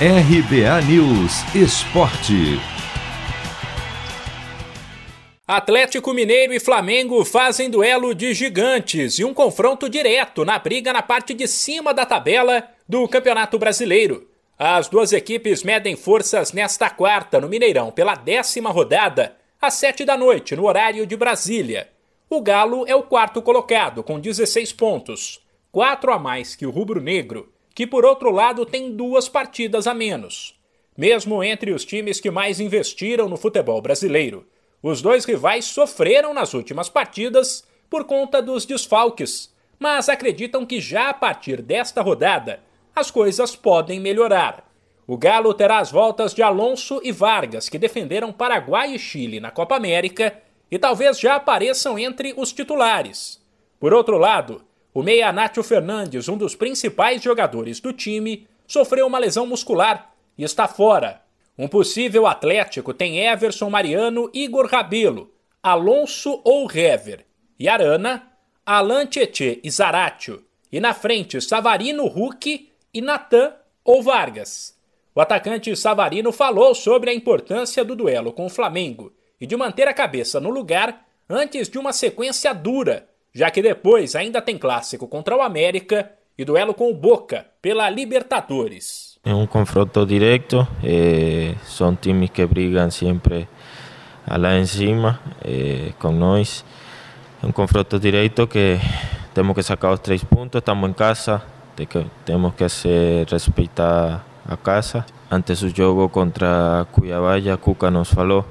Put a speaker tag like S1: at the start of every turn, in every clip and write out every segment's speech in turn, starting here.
S1: RBA News Esporte.
S2: Atlético Mineiro e Flamengo fazem duelo de gigantes e um confronto direto na briga na parte de cima da tabela do Campeonato Brasileiro. As duas equipes medem forças nesta quarta no Mineirão pela décima rodada, às sete da noite, no horário de Brasília. O Galo é o quarto colocado, com 16 pontos, quatro a mais que o Rubro Negro que por outro lado tem duas partidas a menos. Mesmo entre os times que mais investiram no futebol brasileiro, os dois rivais sofreram nas últimas partidas por conta dos desfalques, mas acreditam que já a partir desta rodada as coisas podem melhorar. O Galo terá as voltas de Alonso e Vargas, que defenderam Paraguai e Chile na Copa América e talvez já apareçam entre os titulares. Por outro lado, o meia Nátio Fernandes, um dos principais jogadores do time, sofreu uma lesão muscular e está fora. Um possível Atlético tem Everson Mariano, Igor Rabelo, Alonso ou Hever, e Arana, Alan Tietê e Zaratio, e na frente Savarino Huck e Natan ou Vargas. O atacante Savarino falou sobre a importância do duelo com o Flamengo e de manter a cabeça no lugar antes de uma sequência dura já que depois ainda tem clássico contra o América e duelo com o Boca pela Libertadores.
S3: É um confronto direto, eh, são times que brigam sempre lá em cima eh, com nós. É um confronto direto que temos que sacar os três pontos, estamos em casa, temos que se respeitar a casa. Antes do jogo contra Cuiabá, a Cuca nos falou,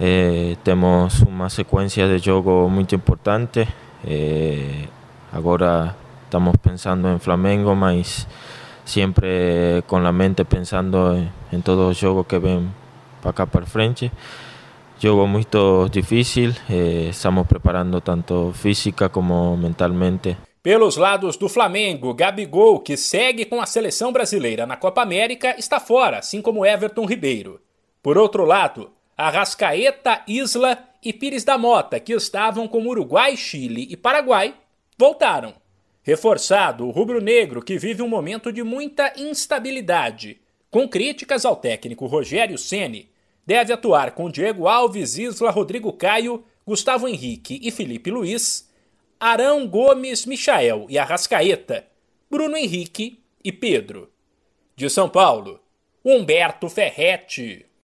S3: eh, temos uma sequência de jogo muito importante, Eh, agora estamos pensando en Flamengo, mas sempre com a mente pensando em, em todos os jogos que vem para cá para frente. Jogo muito difícil, eh, estamos preparando tanto física como mentalmente.
S2: Pelos lados do Flamengo, Gabigol, que segue com a seleção brasileira na Copa América, está fora, assim como Everton Ribeiro. Por outro lado, Arrascaeta, Isla e Pires da Mota, que estavam com Uruguai, Chile e Paraguai, voltaram. Reforçado, o rubro-negro, que vive um momento de muita instabilidade, com críticas ao técnico Rogério Ceni, deve atuar com Diego Alves, Isla, Rodrigo Caio, Gustavo Henrique e Felipe Luiz, Arão Gomes, Michael e Arrascaeta, Bruno Henrique e Pedro. De São Paulo, Humberto Ferretti.